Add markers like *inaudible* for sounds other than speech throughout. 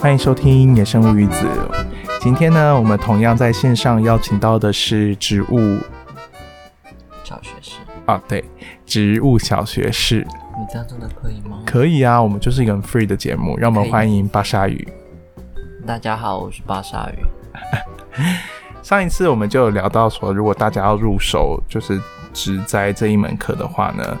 欢迎收听《野生物语子》。今天呢，我们同样在线上邀请到的是植物小学士啊，对，植物小学士。你这样真的可以吗？可以啊，我们就是一个很 free 的节目，让我们欢迎巴沙鱼。大家好，我是巴沙鱼。*laughs* 上一次我们就有聊到说，如果大家要入手就是植栽这一门课的话呢。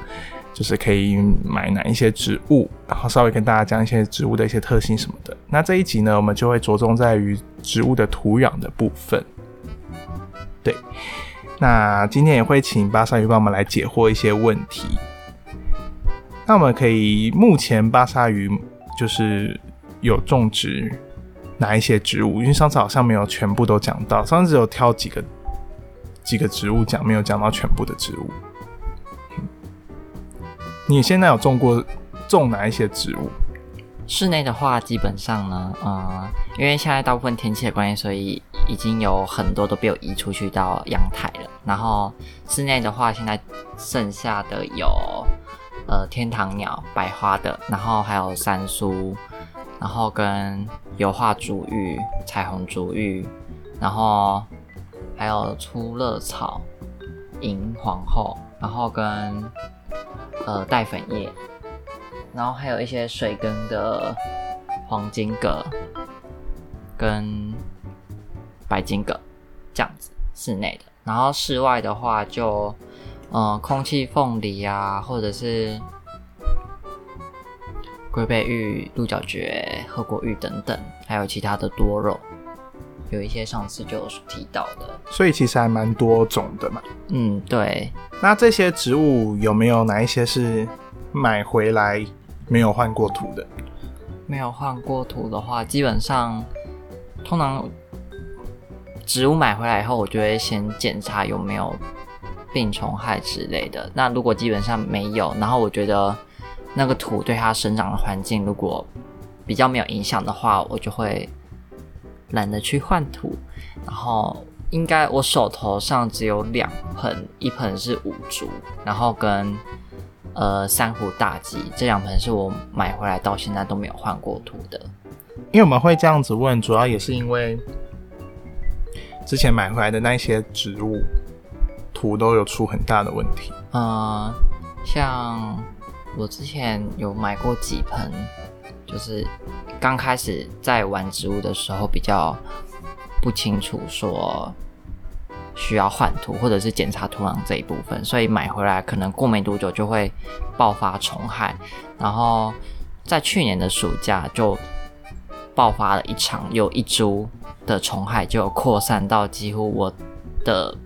就是可以买哪一些植物，然后稍微跟大家讲一些植物的一些特性什么的。那这一集呢，我们就会着重在于植物的土壤的部分。对，那今天也会请巴沙鱼帮我们来解惑一些问题。那我们可以，目前巴沙鱼就是有种植哪一些植物？因为上次好像没有全部都讲到，上次只有挑几个几个植物讲，没有讲到全部的植物。你现在有种过种哪一些植物？室内的话，基本上呢，嗯，因为现在大部分天气的关系，所以已经有很多都被我移出去到阳台了。然后室内的话，现在剩下的有呃天堂鸟、白花的，然后还有三苏，然后跟油画竹芋、彩虹竹芋，然后还有粗乐草、银皇后，然后跟。呃，带粉叶，然后还有一些水根的黄金葛跟白金葛这样子，室内的。然后室外的话，就嗯，空气凤梨啊，或者是龟背玉、鹿角蕨、鹤果玉等等，还有其他的多肉。有一些上次就有提到的，所以其实还蛮多种的嘛。嗯，对。那这些植物有没有哪一些是买回来没有换过土的？没有换过土的话，基本上通常植物买回来以后，我就会先检查有没有病虫害之类的。那如果基本上没有，然后我觉得那个土对它生长的环境如果比较没有影响的话，我就会。懒得去换土，然后应该我手头上只有两盆，一盆是五竹，然后跟呃珊瑚大吉，这两盆是我买回来到现在都没有换过土的。因为我们会这样子问，主要也是因为之前买回来的那些植物土都有出很大的问题。嗯，像我之前有买过几盆。就是刚开始在玩植物的时候，比较不清楚说需要换土或者是检查土壤这一部分，所以买回来可能过没多久就会爆发虫害。然后在去年的暑假就爆发了一场，有一株的虫害就扩散到几乎我的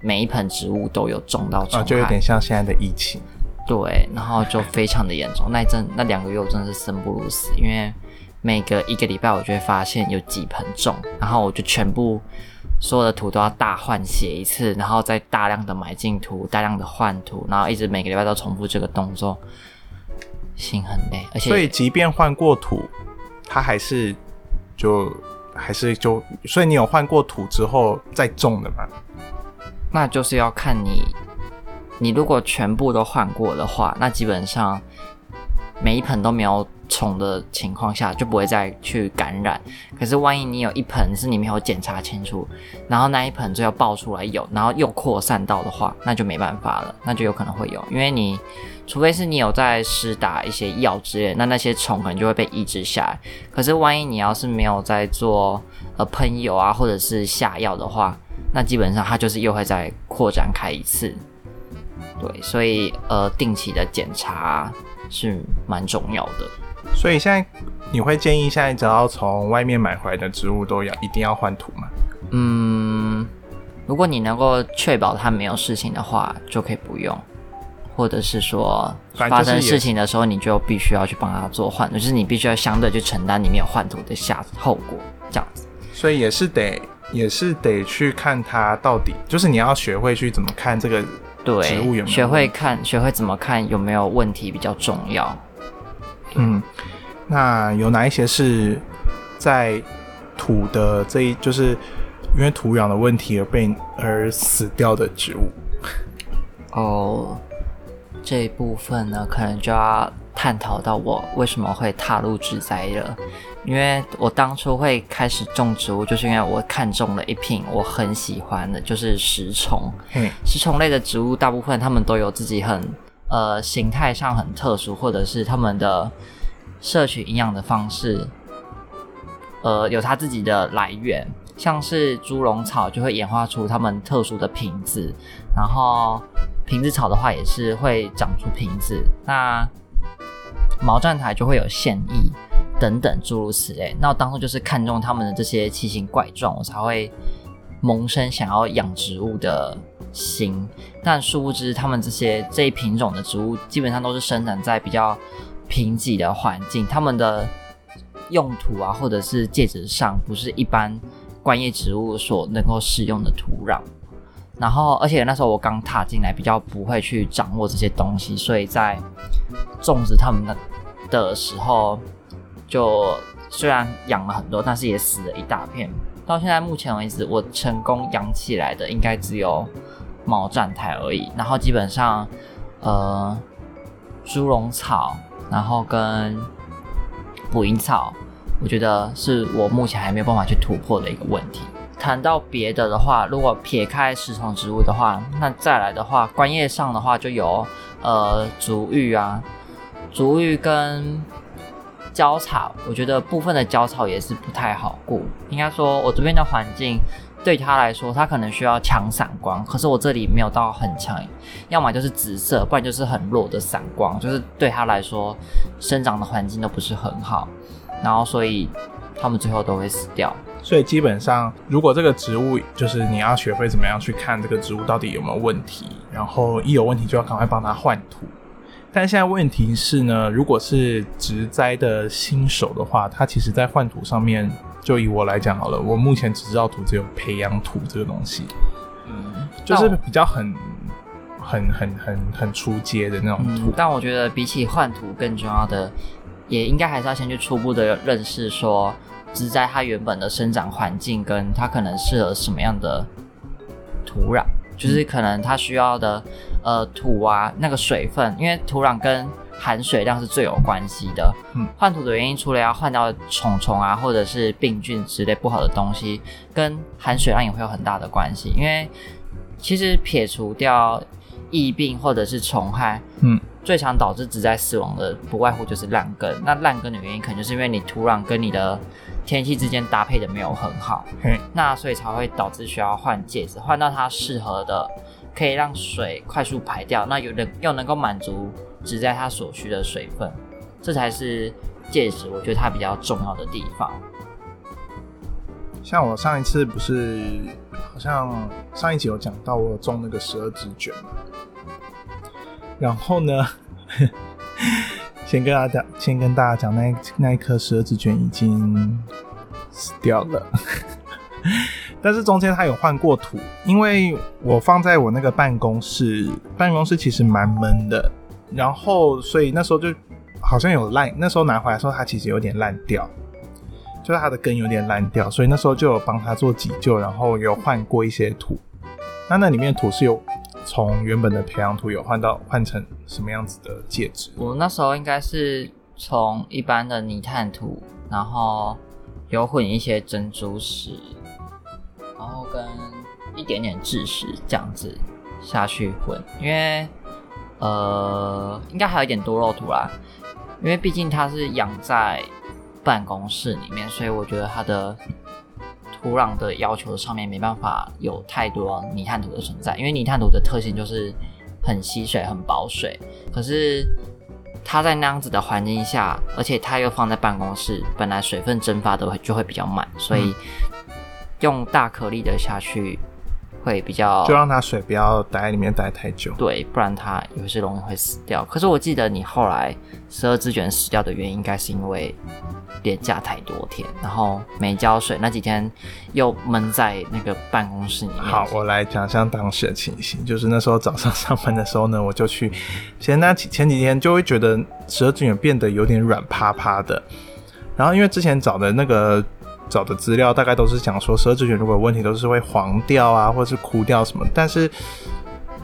每一盆植物都有种到虫害，就有点像现在的疫情。对，然后就非常的严重，那一阵那两个月我真的是生不如死，因为每隔一个礼拜我就会发现有几盆种，然后我就全部所有的土都要大换血一次，然后再大量的买进土，大量的换土，然后一直每个礼拜都重复这个动作，心很累。而且所以即便换过土，它还是就还是就，所以你有换过土之后再种的吗？那就是要看你。你如果全部都换过的话，那基本上每一盆都没有虫的情况下，就不会再去感染。可是万一你有一盆是你没有检查清楚，然后那一盆就要爆出来有，然后又扩散到的话，那就没办法了，那就有可能会有。因为你除非是你有在施打一些药之类，那那些虫可能就会被抑制下来。可是万一你要是没有在做呃喷油啊，或者是下药的话，那基本上它就是又会再扩展开一次。对，所以呃，定期的检查是蛮重要的。所以现在你会建议，现在只要从外面买回来的植物都要一定要换土吗？嗯，如果你能够确保它没有事情的话，就可以不用；或者是说发生事情的时候，你就必须要去帮它做换，就是你必须要相对去承担你没有换土的下后果，这样子。所以也是得，也是得去看它到底，就是你要学会去怎么看这个。对，学会看，学会怎么看有没有问题比较重要。嗯，那有哪一些是在土的这一，就是因为土壤的问题而被而死掉的植物？哦，这一部分呢，可能就要探讨到我为什么会踏入植栽了。因为我当初会开始种植物，就是因为我看中了一品我很喜欢的，就是食虫。嗯食虫类的植物，大部分它们都有自己很呃形态上很特殊，或者是它们的摄取营养的方式，呃，有它自己的来源。像是猪笼草就会演化出它们特殊的瓶子，然后瓶子草的话也是会长出瓶子。那毛毡台就会有线翼等等诸如此类。那我当初就是看中他们的这些奇形怪状，我才会萌生想要养植物的心。但殊不知，他们这些这一品种的植物基本上都是生长在比较贫瘠的环境，它们的用途啊，或者是介质上，不是一般。观叶植物所能够使用的土壤，然后而且那时候我刚踏进来，比较不会去掌握这些东西，所以在种植它们的的时候，就虽然养了很多，但是也死了一大片。到现在目前为止，我成功养起来的应该只有毛毡苔而已。然后基本上，呃，猪笼草，然后跟捕蝇草。我觉得是我目前还没有办法去突破的一个问题。谈到别的的话，如果撇开食虫植物的话，那再来的话，观叶上的话就有呃竹芋啊，竹芋跟椒草。我觉得部分的椒草也是不太好顾。应该说，我这边的环境对它来说，它可能需要强散光，可是我这里没有到很强，要么就是紫色，不然就是很弱的散光，就是对它来说生长的环境都不是很好。然后，所以它们最后都会死掉。所以基本上，如果这个植物就是你要学会怎么样去看这个植物到底有没有问题，然后一有问题就要赶快帮它换土。但现在问题是呢，如果是植栽的新手的话，他其实在换土上面，就以我来讲好了，我目前只知道土只有培养土这个东西，嗯，就是比较很、很、很、很、很出街的那种土。但我觉得比起换土更重要的。也应该还是要先去初步的认识，说植栽它原本的生长环境跟它可能适合什么样的土壤，就是可能它需要的呃土啊那个水分，因为土壤跟含水量是最有关系的。嗯，换土的原因除了要换掉虫虫啊或者是病菌之类不好的东西，跟含水量也会有很大的关系。因为其实撇除掉疫病或者是虫害，嗯。最常导致植栽死亡的，不外乎就是烂根。那烂根的原因，可能就是因为你土壤跟你的天气之间搭配的没有很好，那所以才会导致需要换戒指，换到它适合的，可以让水快速排掉，那有的又能够满足只在它所需的水分，这才是戒指，我觉得它比较重要的地方。像我上一次不是，好像上一集有讲到我种那个十二指卷嘛。然后呢，先跟大家先跟大家讲，那那一颗十二指卷已经死掉了，*laughs* 但是中间它有换过土，因为我放在我那个办公室，办公室其实蛮闷的，然后所以那时候就好像有烂，那时候拿回来的时候它其实有点烂掉，就是它的根有点烂掉，所以那时候就有帮它做急救，然后有换过一些土，那那里面土是有。从原本的培养土有换到换成什么样子的介质？我那时候应该是从一般的泥炭土，然后有混一些珍珠石，然后跟一点点蛭石这样子下去混，因为呃应该还有一点多肉土啦，因为毕竟它是养在办公室里面，所以我觉得它的。土壤的要求上面没办法有太多泥炭土的存在，因为泥炭土的特性就是很吸水、很保水。可是它在那样子的环境下，而且它又放在办公室，本来水分蒸发的就会比较慢，所以用大颗粒的下去。会比较，就让它水不要待在里面待太久，对，不然它有些容易会死掉。可是我记得你后来十二只卷死掉的原因，应该是因为连假太多天，然后没浇水，那几天又闷在那个办公室里面。好，我来讲一下当时的情形，就是那时候早上 *laughs* 上班的时候呢，我就去，前那前几天就会觉得十二只卷变得有点软趴趴的，然后因为之前找的那个。找的资料大概都是讲说，十二指卷如果有问题都是会黄掉啊，或者是枯掉什么。但是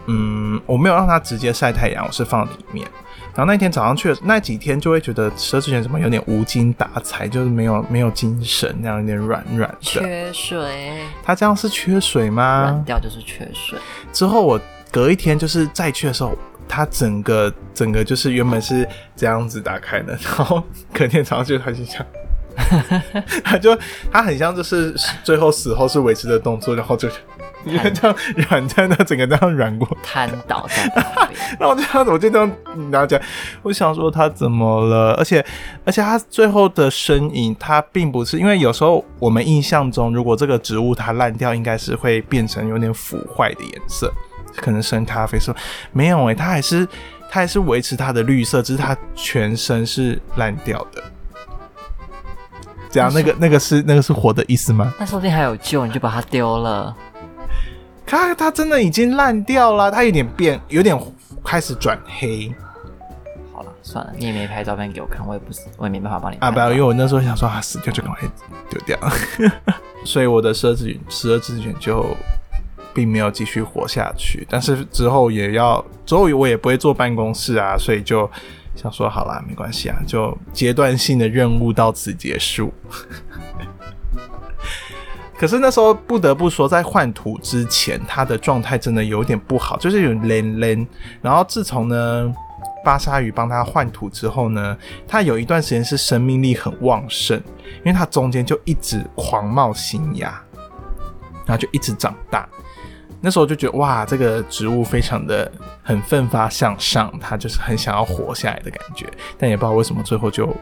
嗯，我没有让它直接晒太阳，我是放里面。然后那天早上去的那几天，就会觉得十二指怎么有点无精打采，就是没有没有精神，那样有点软软的。缺水，它这样是缺水吗软？掉就是缺水。之后我隔一天就是再去的时候，它整个整个就是原本是这样子打开的，然后隔天早上就它就这样。*laughs* 它就他很像就是最后死后是维持的动作，然后就因为这样软在那整个这样软过，瘫倒在那，*laughs* 然后我就这样我就这样拿起来，我想说他怎么了？而且而且他最后的身影，他并不是因为有时候我们印象中，如果这个植物它烂掉，应该是会变成有点腐坏的颜色，可能深咖啡色，没有诶、它还是它还是维持它的绿色，只是它全身是烂掉的。这样，那个那个是那个是活的意思吗？那说不定还有救，你就把它丢了。它它真的已经烂掉了，它有点变，有点开始转黑。好了，算了，你也没拍照片给我看，我也不是，我也没办法帮你啊，不要，因为我那时候想说啊，死掉就赶快 *laughs* 丢掉，*laughs* 所以我的十二只十二只犬就并没有继续活下去。但是之后也要，之后我也不会坐办公室啊，所以就想说好啦，没关系啊，就阶段性的任务到此结束。*laughs* 可是那时候不得不说，在换土之前，它的状态真的有点不好，就是有连连。然后自从呢，巴沙鱼帮它换土之后呢，它有一段时间是生命力很旺盛，因为它中间就一直狂冒新芽，然后就一直长大。那时候就觉得哇，这个植物非常的很奋发向上，它就是很想要活下来的感觉。但也不知道为什么最后就，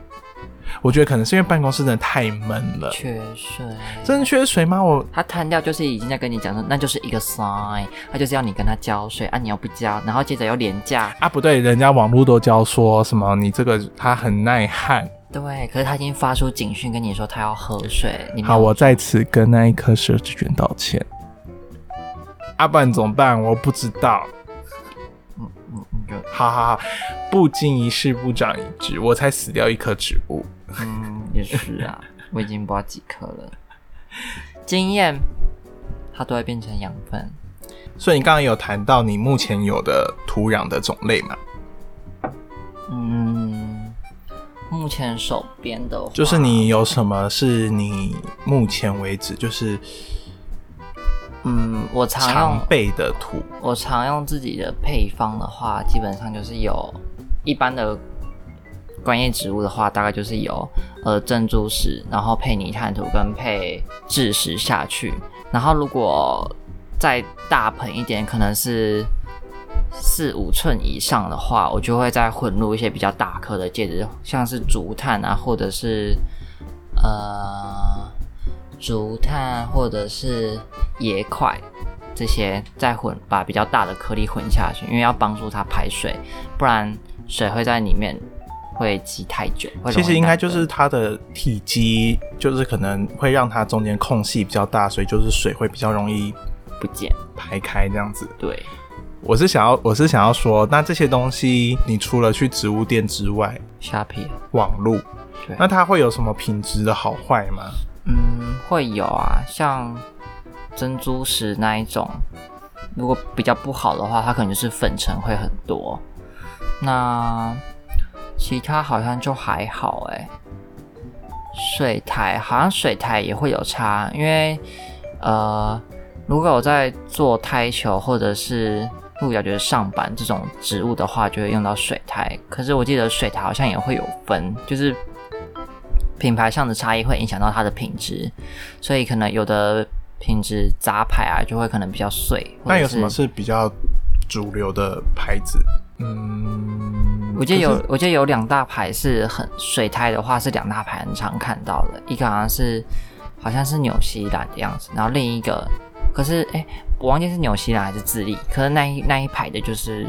我觉得可能是因为办公室真的太闷了。缺水。真的缺水吗？我它瘫掉就是已经在跟你讲说，那就是一个 sign，它就是要你跟它浇水啊，你又不浇，然后接着又廉价，啊不对，人家网络都教说什么你这个它很耐旱。对，可是他已经发出警讯跟你说他要喝水，你好，我在此跟那一颗蛇之卷道歉。阿、啊、不然怎么办？我不知道。嗯嗯好好好，不经一事不长一智，我才死掉一棵植物。嗯也是啊，我已经不知道几颗了，经验它都会变成养分，所以你刚刚有谈到你目前有的土壤的种类嘛？嗯，目前手边的话就是你有什么是你目前为止就是嗯，我常常用备的土？我常用自己的配方的话，基本上就是有一般的观叶植物的话，大概就是有呃珍珠石，然后配泥炭土跟配蛭石下去。然后如果再大盆一点，可能是四五寸以上的话，我就会再混入一些比较大颗的介质，像是竹炭啊，或者是呃竹炭或者是野块这些，再混把比较大的颗粒混下去，因为要帮助它排水，不然水会在里面会积太久。其实应该就是它的体积，就是可能会让它中间空隙比较大，所以就是水会比较容易不见。排开这样子。对，我是想要，我是想要说，那这些东西，你除了去植物店之外，虾皮，网路，那它会有什么品质的好坏吗？嗯，会有啊，像珍珠石那一种，如果比较不好的话，它可能就是粉尘会很多。那其他好像就还好哎、水苔好像水苔也会有差，因为呃，如果我在做胎球或者是鹿角蕨上板这种植物的话，就会用到水苔。可是我记得水苔好像也会有分，就是品牌上的差异会影响到它的品质，所以可能有的品质杂牌啊，就会可能比较碎。那有什么是是比较主流的牌子？嗯，我记得有，我记得有两大牌是很水胎的话是两大牌很常看到的，一个好像是好像是纽西兰的样子，然后另一个可是哎、我忘记是纽西兰还是智利，可是那一那一排的就是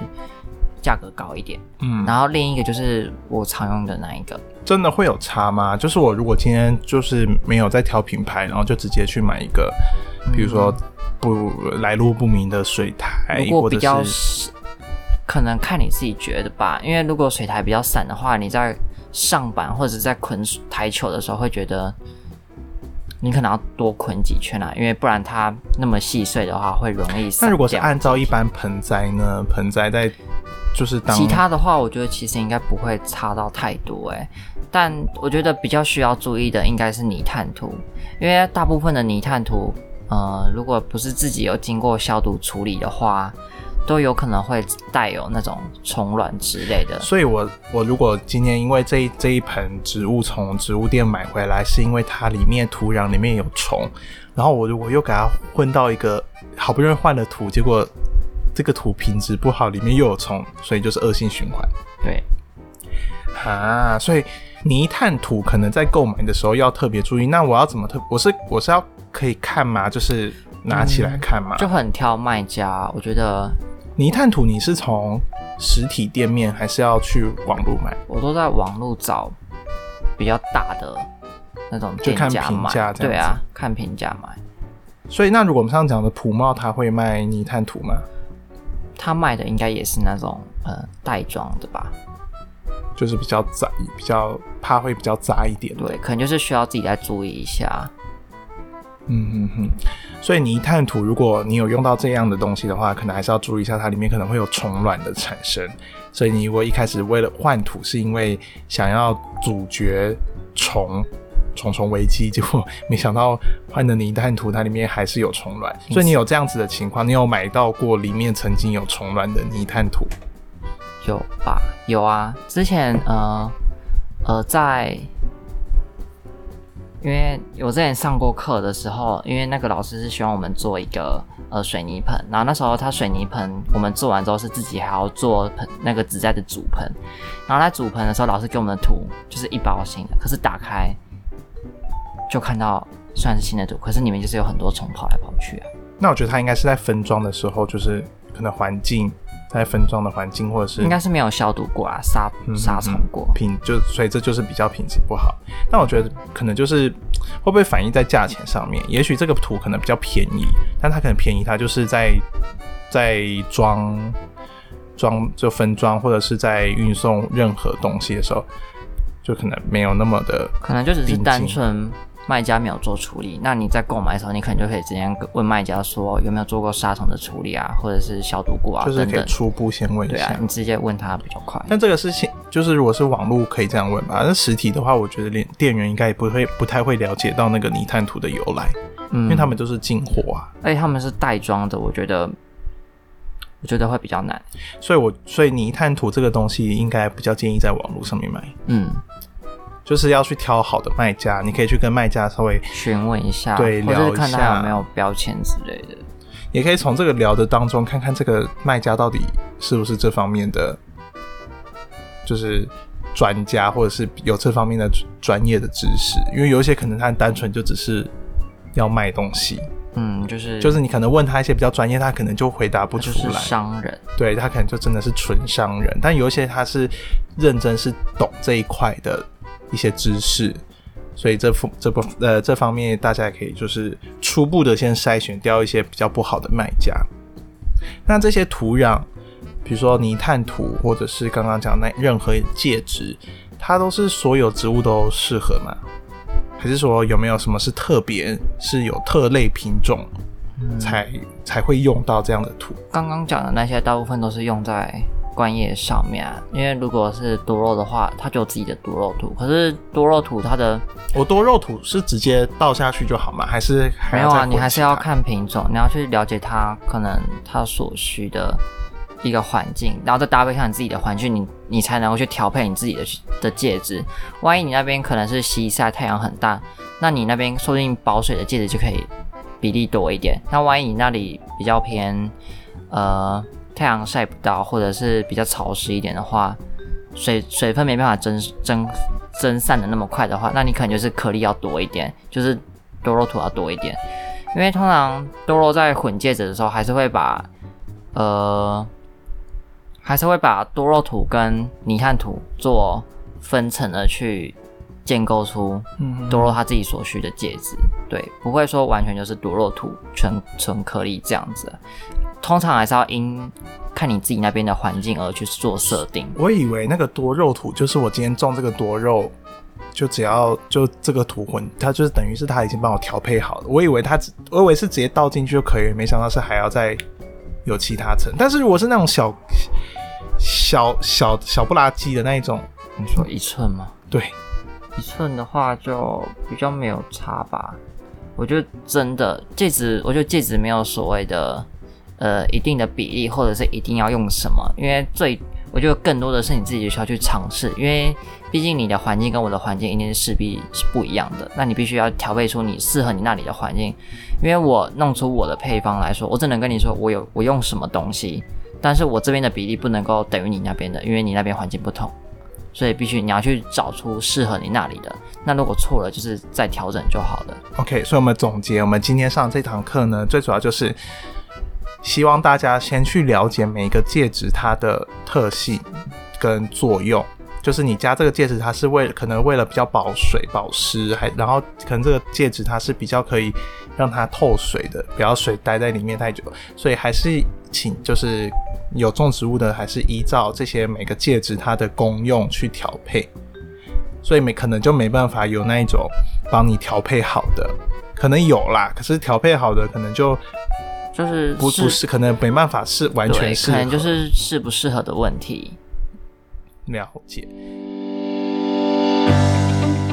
价格高一点，嗯，然后另一个就是我常用的那一个，真的会有差吗？就是我如果今天就是没有在挑品牌，然后就直接去买一个，比如说不来路不明的水苔，或者如果比较可能看你自己觉得吧，因为如果水台比较散的话，你在上板或者在捆台球的时候会觉得你可能要多捆几圈啊，因为不然它那么细碎的话会容易散。那如果是按照一般盆栽呢？盆栽在就是当其他的话，我觉得其实应该不会差到太多哎。但我觉得比较需要注意的应该是泥炭土，因为大部分的泥炭土，呃，如果不是自己有经过消毒处理的话，都有可能会带有那种虫卵之类的。所以我我如果今天因为这一这一盆植物从植物店买回来，是因为它里面土壤里面有虫，然后我如果又给它混到一个好不容易换了土，结果这个土品质不好，里面又有虫，所以就是恶性循环。对，啊，所以。泥炭土可能在购买的时候要特别注意。那我要怎么特？我是我是要可以看吗？就是拿起来看吗？就很挑卖家。我觉得泥炭土你是从实体店面还是要去网络买？我都在网络找比较大的那种店家买。对啊，看评价买。所以那如果我们上次讲的普茂，他会卖泥炭土吗？他卖的应该也是那种呃袋装的吧。就是比较杂，比较怕会比较杂一点。对，可能就是需要自己再注意一下。嗯哼哼，所以泥炭土，如果你有用到这样的东西的话，可能还是要注意一下，它里面可能会有虫卵的产生。所以你如果一开始为了换土，是因为想要阻绝虫重重危机，结果没想到换的泥炭土它里面还是有虫卵。所以你有这样子的情况，你有买到过里面曾经有虫卵的泥炭土？有吧，有啊。之前呃呃，在因为我之前上过课的时候，因为那个老师是希望我们做一个呃水泥盆，然后那时候他水泥盆我们做完之后是自己还要做盆那个纸在的主盆，然后在主盆的时候，老师给我们的土就是一包新的，可是打开就看到虽然是新的土，可是里面就是有很多虫跑来跑去啊。那我觉得它应该是在分装的时候，就是可能环境。在分装的环境，或者是应该是没有消毒过啊，杀杀虫过，品就所以这就是比较品质不好。但我觉得可能就是会不会反映在价钱上面？也许这个图可能比较便宜，但它可能便宜，它就是在在装装就分装，或者是在运送任何东西的时候，就可能没有那么的，可能就只是单纯。卖家没有做处理，那你在购买的时候，你可能就可以直接问卖家说有没有做过杀虫的处理啊，或者是消毒过啊，就是可以初步先问一下。你直接问他比较快。但这个事情就是如果是网络可以这样问吧，那实体的话，我觉得连店员应该也不会不太会了解到那个泥炭土的由来，因为他们都是进货啊，而且他们是袋装的，我觉得我觉得会比较难。所以，我所以泥炭土这个东西应该比较建议在网络上面买。嗯。就是要去挑好的卖家，你可以去跟卖家稍微询问一下，对，聊一下有没有标签之类的。也可以从这个聊的当中看看这个卖家到底是不是这方面的，就是专家或者是有这方面的专业的知识。因为有一些可能他单纯就只是要卖东西，嗯，就是就是你可能问他一些比较专业，他可能就回答不出来。商人，对他可能就真的是纯商人，但有一些他是认真是懂这一块的。一些知识，所以这方这不呃这方面大家也可以就是初步的先筛选掉一些比较不好的卖家。那这些土壤，比如说泥炭土，或者是刚刚讲那任何介质，它都是所有植物都适合吗？还是说有没有什么是特别是有特类品种才才会用到这样的土？刚刚讲的那些大部分都是用在。观叶上面啊，因为如果是多肉的话，它就有自己的多肉土。可是多肉土它的，我多肉土是直接倒下去就好吗？还是没有啊？你还是要看品种，你要去了解它可能它所需的一个环境，然后再搭配上你自己的环境，你你才能够去调配你自己的的介质。万一你那边可能是西晒，太阳很大，那你那边说不定保水的介质就可以比例多一点。那万一你那里比较偏呃。太阳晒不到，或者是比较潮湿一点的话，水水分没办法蒸蒸蒸散的那么快的话，那你可能就是颗粒要多一点，就是多肉土要多一点。因为通常多肉在混介质的时候，还是会把呃，还是会把多肉土跟泥炭土做分层的去建构出多肉它自己所需的介质。对，不会说完全就是多肉土纯纯颗粒这样子。通常还是要因看你自己那边的环境而去做设定。我以为那个多肉土就是我今天种这个多肉就只要就这个土混，它就是等于是它已经帮我调配好了。我以为它，我以为是直接倒进去就可以，没想到是还要再有其他层。但是如果是那种小小小小不拉几的那一种，你说一寸吗？对，一寸的话就比较没有差吧。我觉得真的戒指，我觉得戒指没有所谓的呃一定的比例，或者是一定要用什么，因为最我觉得更多的是你自己需要去尝试，因为毕竟你的环境跟我的环境一定是势必是不一样的，那你必须要调配出你适合你那里的环境。因为我弄出我的配方来说，我只能跟你说我有我用什么东西，但是我这边的比例不能够等于你那边的，因为你那边环境不同。所以必须你要去找出适合你那里的。那如果错了，就是再调整就好了。OK，所以我们总结，我们今天上这堂课呢，最主要就是希望大家先去了解每一个戒指它的特性跟作用。就是你加这个戒指，它是为可能为了比较保水保湿，还然后可能这个戒指它是比较可以让它透水的，不要水待在里面太久。所以还是请就是。有种植物的，还是依照这些每个戒指它的功用去调配，所以没可能就没办法有那一种帮你调配好的，可能有啦，可是调配好的可能就就是不不是，可能没办法是完全适可能就是适不适合的问题。了解。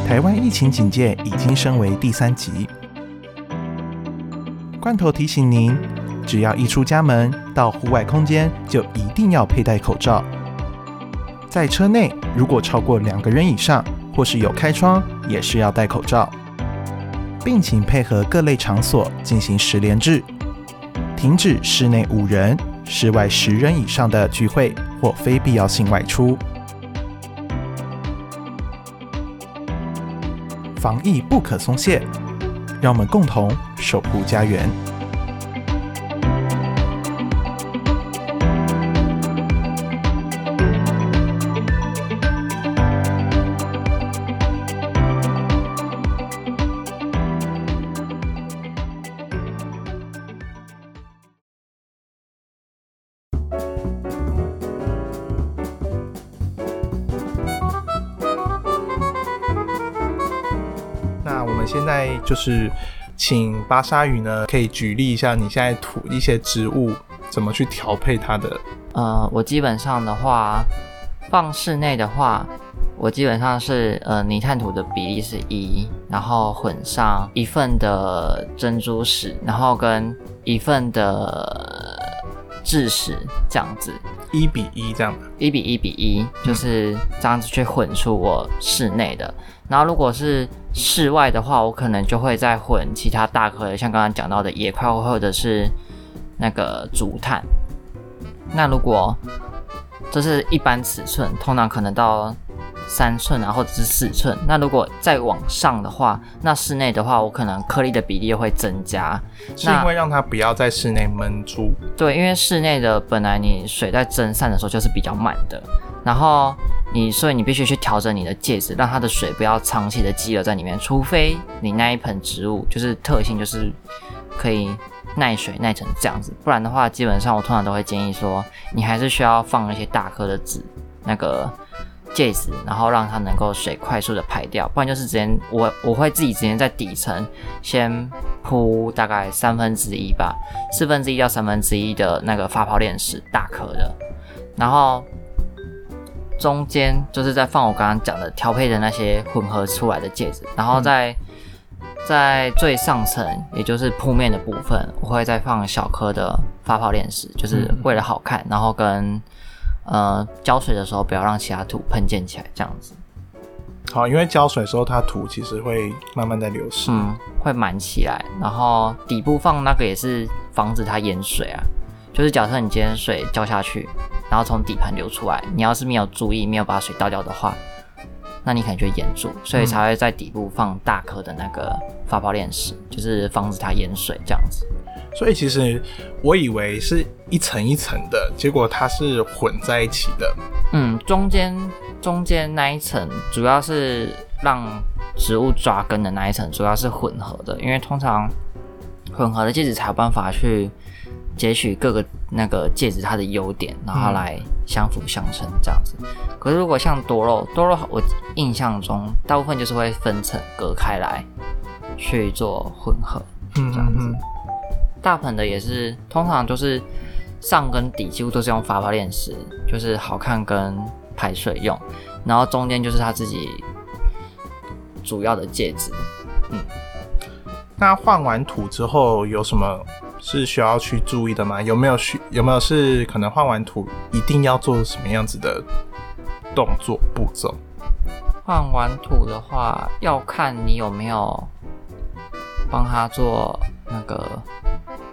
台湾疫情警戒已经升为第三级，罐头提醒您。只要一出家门到户外空间，就一定要佩戴口罩。在车内，如果超过两个人以上，或是有开窗，也是要戴口罩，并请配合各类场所进行十连制，停止室内五人、室外十人以上的聚会或非必要性外出。防疫不可松懈，让我们共同守护家园。就是请巴沙鱼呢，可以举例一下你现在土一些植物怎么去调配它的。呃，我基本上的话，放室内的话，我基本上是呃泥炭土的比例是一，然后混上一份的珍珠石，然后跟一份的蛭石这样子，一比一这样的，一比一比一，就是这样子去混出我室内的。然后如果是室外的话，我可能就会再混其他大颗的，像刚刚讲到的野块或者是那个竹炭。那如果这是一般尺寸，通常可能到三寸啊，或者是四寸。那如果再往上的话，那室内的话，我可能颗粒的比例会增加，是因为让它不要在室内闷住。对，因为室内的本来你水在蒸散的时候就是比较慢的。然后你，所以你必须去调整你的戒指，让它的水不要长期的积留在里面。除非你那一盆植物就是特性就是可以耐水耐成这样子，不然的话，基本上我通常都会建议说，你还是需要放一些大颗的纸那个戒指，然后让它能够水快速的排掉。不然就是直接我我会自己直接在底层先铺大概三分之一吧，四分之一到三分之一的那个发泡链石大颗的，然后。中间就是在放我刚刚讲的调配的那些混合出来的戒指，然后在在最上层，也就是铺面的部分，我会再放小颗的发泡链石，就是为了好看，然后跟呃浇水的时候不要让其他土喷溅起来，这样子。好，因为浇水的时候它土其实会慢慢在流失，嗯，会满起来，然后底部放那个也是防止它淹水啊。就是假设你今天水浇下去，然后从底盘流出来，你要是没有注意，没有把水倒掉的话，那你可能就会淹住，所以才会在底部放大颗的那个发泡链石，就是防止它淹水这样子。所以其实我以为是一层一层的，结果它是混在一起的。嗯，中间中间那一层主要是让植物抓根的那一层，主要是混合的，因为通常混合的戒指才有办法去。截取各个那个戒指它的优点，然后来相辅相成这样子。可是如果像多肉，多肉我印象中大部分就是会分层隔开来去做混合，嗯这样子嗯大盆的也是通常就是上跟底几乎都是用发泡链石，就是好看跟排水用，然后中间就是它自己主要的戒指，嗯。那换完土之后有什么是需要去注意的吗？有没有需有没有是可能换完土一定要做什么样子的动作步骤？换完土的话，要看你有没有帮他做那个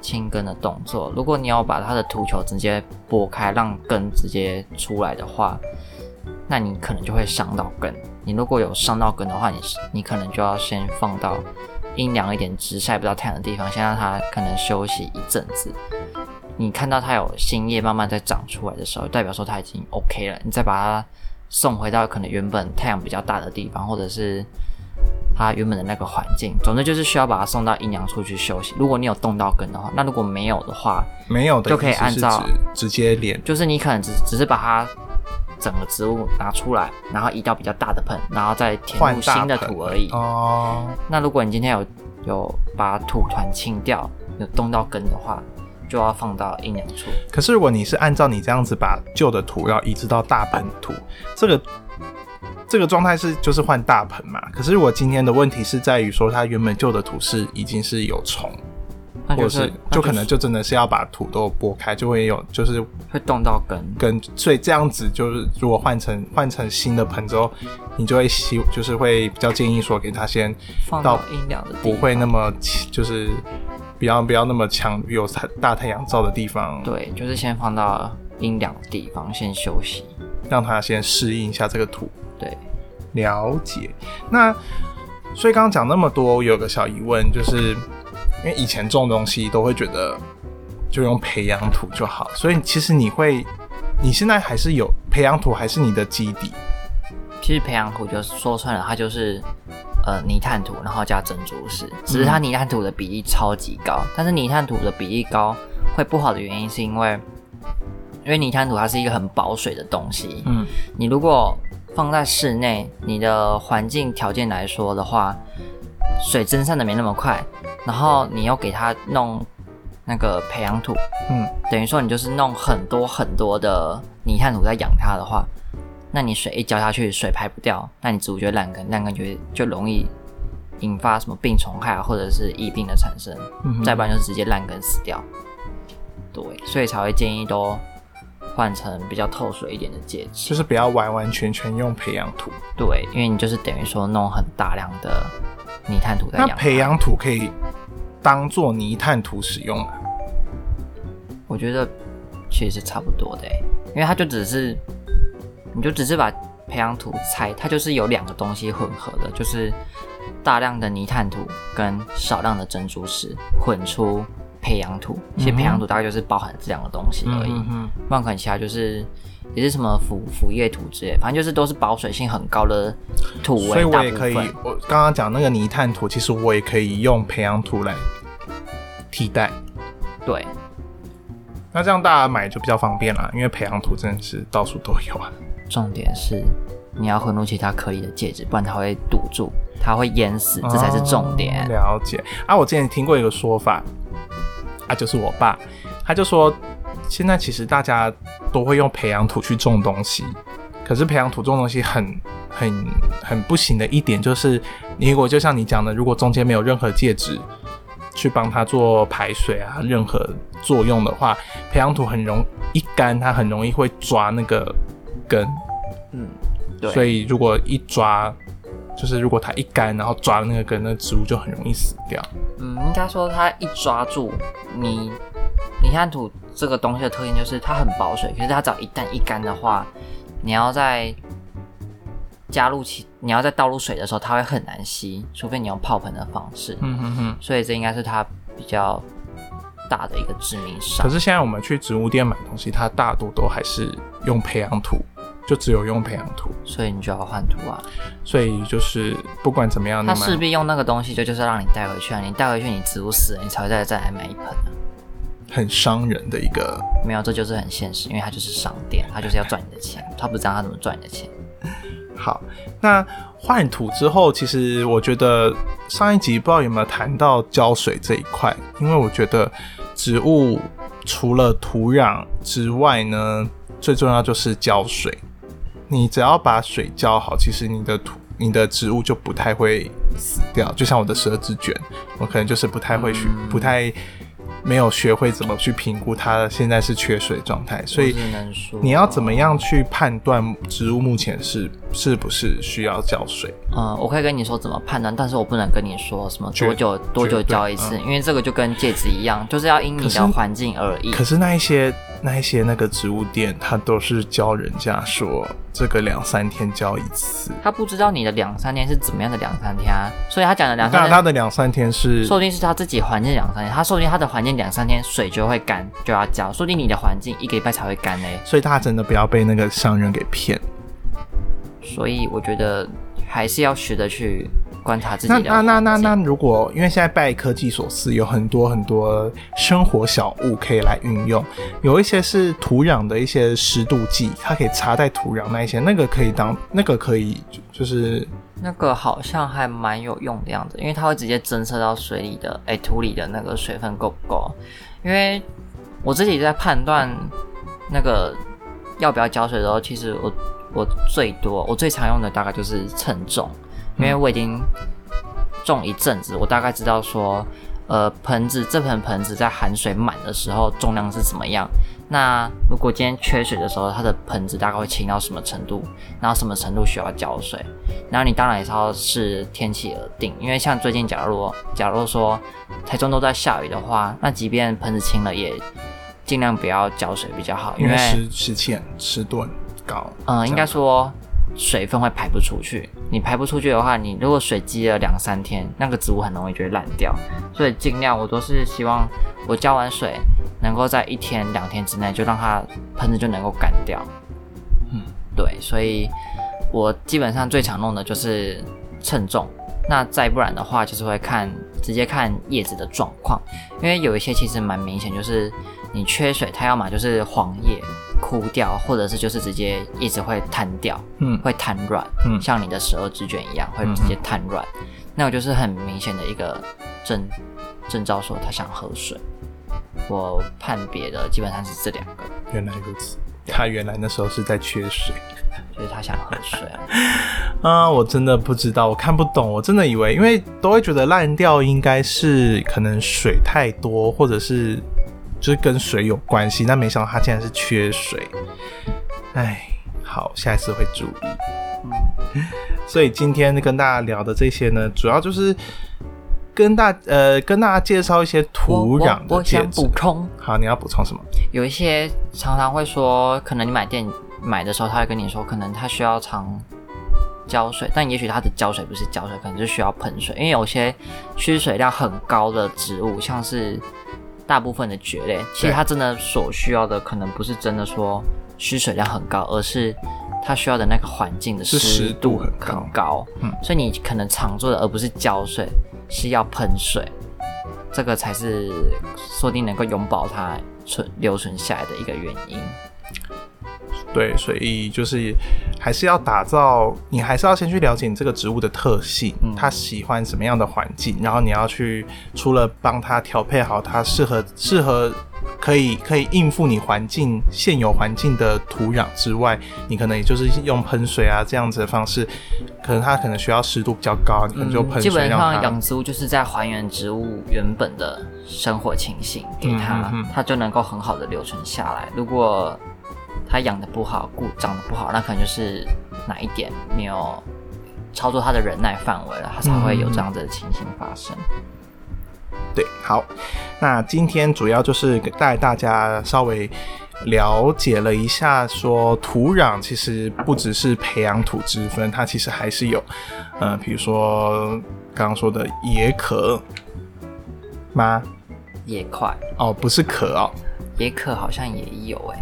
清根的动作。如果你要把它的土球直接拨开，让根直接出来的话，那你可能就会伤到根。你如果有伤到根的话，你你可能就要先放到阴凉一点、直晒不到太阳的地方，先让它可能休息一阵子。你看到它有新叶慢慢在长出来的时候，代表说它已经 OK 了，你再把它送回到可能原本太阳比较大的地方，或者是它原本的那个环境。总之就是需要把它送到阴凉处去休息。如果你有动到根的话，那如果没有的话，没有的就可以按照直接连就是你可能只只是把它整个植物拿出来，然后移到比较大的盆，然后再填入新的土而已。哦。那如果你今天有有把土团清掉，有动到根的话，就要放到阴凉处。可是如果你是按照你这样子把旧的土要移植到大盆土，这个这个状态是就是换大盆嘛？可是我今天的问题是在于说它原本旧的土是已经是有虫，或者是就可能就真的是要把土豆剥开，就会有就是会动到根。根所以这样子就是如果换成换成新的盆之后，你就会希就是会比较建议说给它先放到到阴凉的地，不会那么就是不要不要那么强有太大太阳照的地方，对，就是先放到阴凉的地方先休息。让它先适应一下这个土。对，了解。那所以刚刚讲那么多，我有个小疑问，就是因为以前种东西都会觉得就用培养土就好，所以其实你会，你现在还是有培养土，还是你的基底？其实培养土就说穿了，它就是呃泥炭土，然后加珍珠石，只是它泥炭土的比例超级高。但是泥炭土的比例高会不好的原因是因为，因为泥炭土它是一个很保水的东西，嗯，你如果放在室内，你的环境条件来说的话，水蒸散的没那么快，然后你又给它弄那个培养土，嗯，等于说你就是弄很多很多的泥炭土在养它的话，那你水一浇下去，水排不掉，那你植物就烂根，烂根就就容易引发什么病虫害啊，或者是疫病的产生，嗯再不然就是直接烂根死掉。对，所以才会建议都换成比较透水一点的介质。就是不要完完全全用培养土。对，因为你就是等于说弄很大量的泥炭土在养。那培养土可以当做泥炭土使用吗？我觉得其实是差不多的欸，因为它就只是，你就只是把培养土拆，它就是有两个东西混合的，就是大量的泥炭土跟少量的珍珠石混出培养土。其实培养土大概就是包含这两个东西而已，嗯不然可能其他就是也是什么腐腐叶土之类，反正就是都是保水性很高的土所以我也可以。，我刚刚讲那个泥炭土，其实我也可以用培养土来替代。对，那这样大家买就比较方便了，因为培养土真的是到处都有啊。重点是你要混入其他可以的介质，不然它会堵住，它会淹死，这才是重点。哦了解啊，我之前听过一个说法，啊，就是我爸，他就说，现在其实大家都会用培养土去种东西，可是培养土种东西很很很不行的一点就是，你如果就像你讲的，如果中间没有任何介质去帮它做排水啊，任何作用的话，培养土很容一干，它很容易会抓那个根，嗯，对，所以如果一抓，就是如果它一干，然后抓了那个根，那植物就很容易死掉。嗯，应该说它一抓住你，泥炭土这个东西的特性就是它很保水，可是它只要一旦一干的话，你要在加入其你要在倒入水的时候，它会很难吸，除非你用泡盆的方式。嗯哼哼。所以这应该是它比较大的一个致命伤可。是现在我们去植物店买东西，它大多都还是用培养土，就只有用培养土，所以你就要换土啊，所以就是不管怎么样，你它买势必用那个东西就就是让你带回去啊，你带回去你植物死了，你才会再再来买一盆啊。很伤人的一个。没有，这就是很现实，因为它就是商店，它就是要赚你的钱，他不知道他怎么赚你的钱。好，那换土之后，其实我觉得上一集不知道有没有谈到浇水这一块，因为我觉得植物除了土壤之外呢，最重要就是浇水。你只要把水浇好，其实你的土、你的植物就不太会死掉。就像我的十二支卷，我可能就是不太会去，不太。没有学会怎么去评估它现在是缺水状态，所以你要怎么样去判断植物目前是是不是需要浇水？嗯，我可以跟你说怎么判断，但是我不能跟你说什么多久多久浇一次，因为这个就跟戒指一样，就是要因你的环境而异。可是那一些。那一些那个植物店，他都是教人家说这个两三天浇一次。他不知道你的两三天是怎么样的两三天啊，所以他讲的两三天，他的两三天是，说不定是他自己环境两三天，他说不定他的环境两三天水就会干，就要浇，说不定你的环境一个礼拜才会干嘞。所以大家真的不要被那个商人给骗。所以我觉得还是要学着去。观察自己的。那那那那那，如果因为现在拜科技所赐，有很多很多生活小物可以来运用。有一些是土壤的一些湿度计，它可以插在土壤那一些，那个可以当那个可以就是那个好像还蛮有用的样子，因为它会直接侦测到水里的哎土里的那个水分够不够。因为我自己在判断那个要不要浇水的时候，其实我我最多我最常用的大概就是称重。因为我已经种一阵子，我大概知道说，呃，盆子这盆盆子在含水满的时候重量是怎么样。那如果今天缺水的时候，它的盆子大概会轻到什么程度？然后什么程度需要浇水？然后你当然也是要视天气而定。因为像最近，假如假如说台中都在下雨的话，那即便盆子轻了，也尽量不要浇水比较好，因为湿湿气湿度高。嗯，应该说。水分会排不出去，你排不出去的话，你如果水积了两三天，那个植物很容易就会烂掉。所以尽量我都是希望我浇完水，能够在一天两天之内就让它喷子就能够干掉。嗯，对，所以我基本上最常弄的就是称重，那再不然的话就是会看直接看叶子的状况，因为有一些其实蛮明显，就是你缺水，它要么就是黄叶。枯掉，或者是就是直接一直会瘫掉，嗯，会瘫软，嗯，像你的十二支卷一样会直接瘫软，那我就是很明显的一个征征兆，说他想喝水。我判别的基本上是这两个。原来如此，他原来那时候是在缺水，就是他想喝水啊。*laughs* 啊，我真的不知道，我看不懂，我真的以为，因为都会觉得烂掉应该是可能水太多，或者是。就是跟水有关系，但没想到它竟然是缺水。哎，好，下一次会注意。嗯，*laughs* 所以今天跟大家聊的这些呢，主要就是跟大呃跟大家介绍一些土壤的介质。补充。好，你要补充什么？有一些常常会说，可能你买店买的时候，他会跟你说，可能他需要常浇水，但也许它的浇水不是浇水，可能是需要喷水，因为有些需水量很高的植物，像是。大部分的蕨类，其实它真的所需要的可能不是真的说需水量很高，而是它需要的那个环境的湿度很高。嗯，所以你可能常做的，而不是浇水，是要喷水，这个才是说不定能够永保它存留存下来的一个原因。对，所以就是还是要打造，你还是要先去了解你这个植物的特性，它喜欢什么样的环境，然后你要去除了帮它调配好它适合适合可以可以应付你环境现有环境的土壤之外，你可能也就是用喷水啊这样子的方式，可能它可能需要湿度比较高，你可能就喷水。基本上养植物就是在还原植物原本的生活情形给它，它就能够很好的留存下来。如果它养的不好，故长得不好，那可能就是哪一点没有超出它的忍耐范围了，它才会有这样的情形发生。对，好，那今天主要就是带大家稍微了解了一下，说土壤其实不只是培养土之分，它其实还是有，呃，比如说刚刚说的野可吗？野块哦，不是可哦，野可好像也有哎。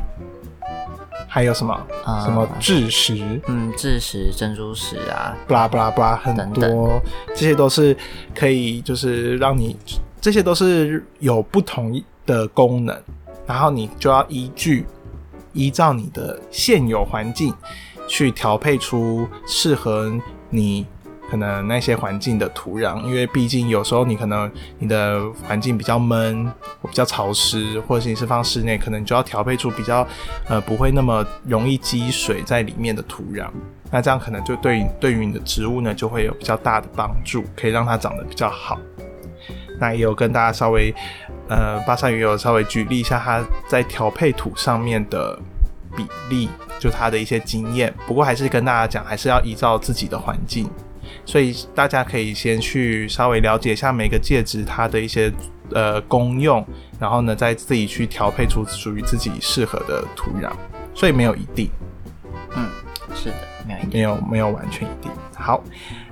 还有什么？什么蛭石？嗯，蛭石、珍珠石啊，布拉布拉布拉，很多，这些都是可以，就是让你，这些都是有不同的功能，然后你就要依据依照你的现有环境去调配出适合你可能那些环境的土壤，因为毕竟有时候你可能你的环境比较闷，或比较潮湿，或者是你是放室内，可能就要调配出比较呃不会那么容易积水在里面的土壤。那这样可能就对对于你的植物呢就会有比较大的帮助，可以让它长得比较好。那也有跟大家稍微呃巴沙鱼有稍微举例一下他在调配土上面的比例，就他的一些经验。不过还是跟大家讲，还是要依照自己的环境。所以大家可以先去稍微了解一下每个戒指它的一些呃功用，然后呢再自己去调配出属于自己适合的土壤。所以没有一定，嗯，是的，没有一定。没有没有完全一定。好，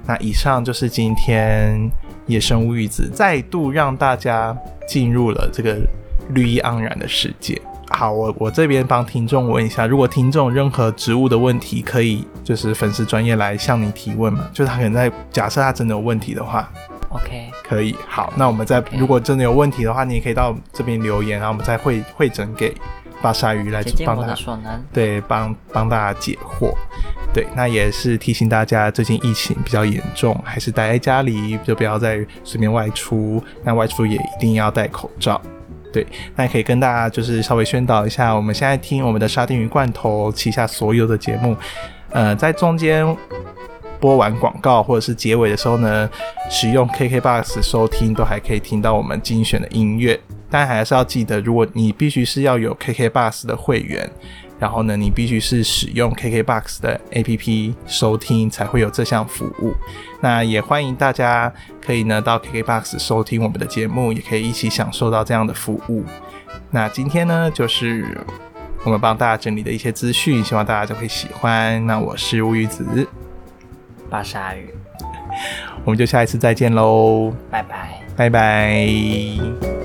那以上就是今天野生乌鱼子再度让大家进入了这个绿意盎然的世界。好，我我这边帮听众问一下，如果听众有任何植物的问题，可以就是粉丝专业来向你提问嘛？就是他可能在假设他真的有问题的话，OK，可以。好，那我们再如果真的有问题的话，你也可以到这边留言，然后我们再会会诊给巴沙鱼来帮他。对，帮帮大家解惑。对，那也是提醒大家，最近疫情比较严重，还是待在家里，就不要再随便外出。那外出也一定要戴口罩。对，那可以跟大家就是稍微宣导一下，我们现在听我们的沙丁鱼罐头旗下所有的节目，呃，在中间播完广告或者是结尾的时候呢，使用 KKBOX 收听都还可以听到我们精选的音乐。但还是要记得，如果你必须是要有 KKBOX 的会员，然后呢，你必须是使用 KKBOX 的 APP 收听才会有这项服务。那也欢迎大家可以呢到 KKBOX 收听我们的节目，也可以一起享受到这样的服务。那今天呢，就是我们帮大家整理的一些资讯，希望大家就会喜欢。那我是乌鱼子，巴沙鱼，我们就下一次再见喽，拜拜。拜拜。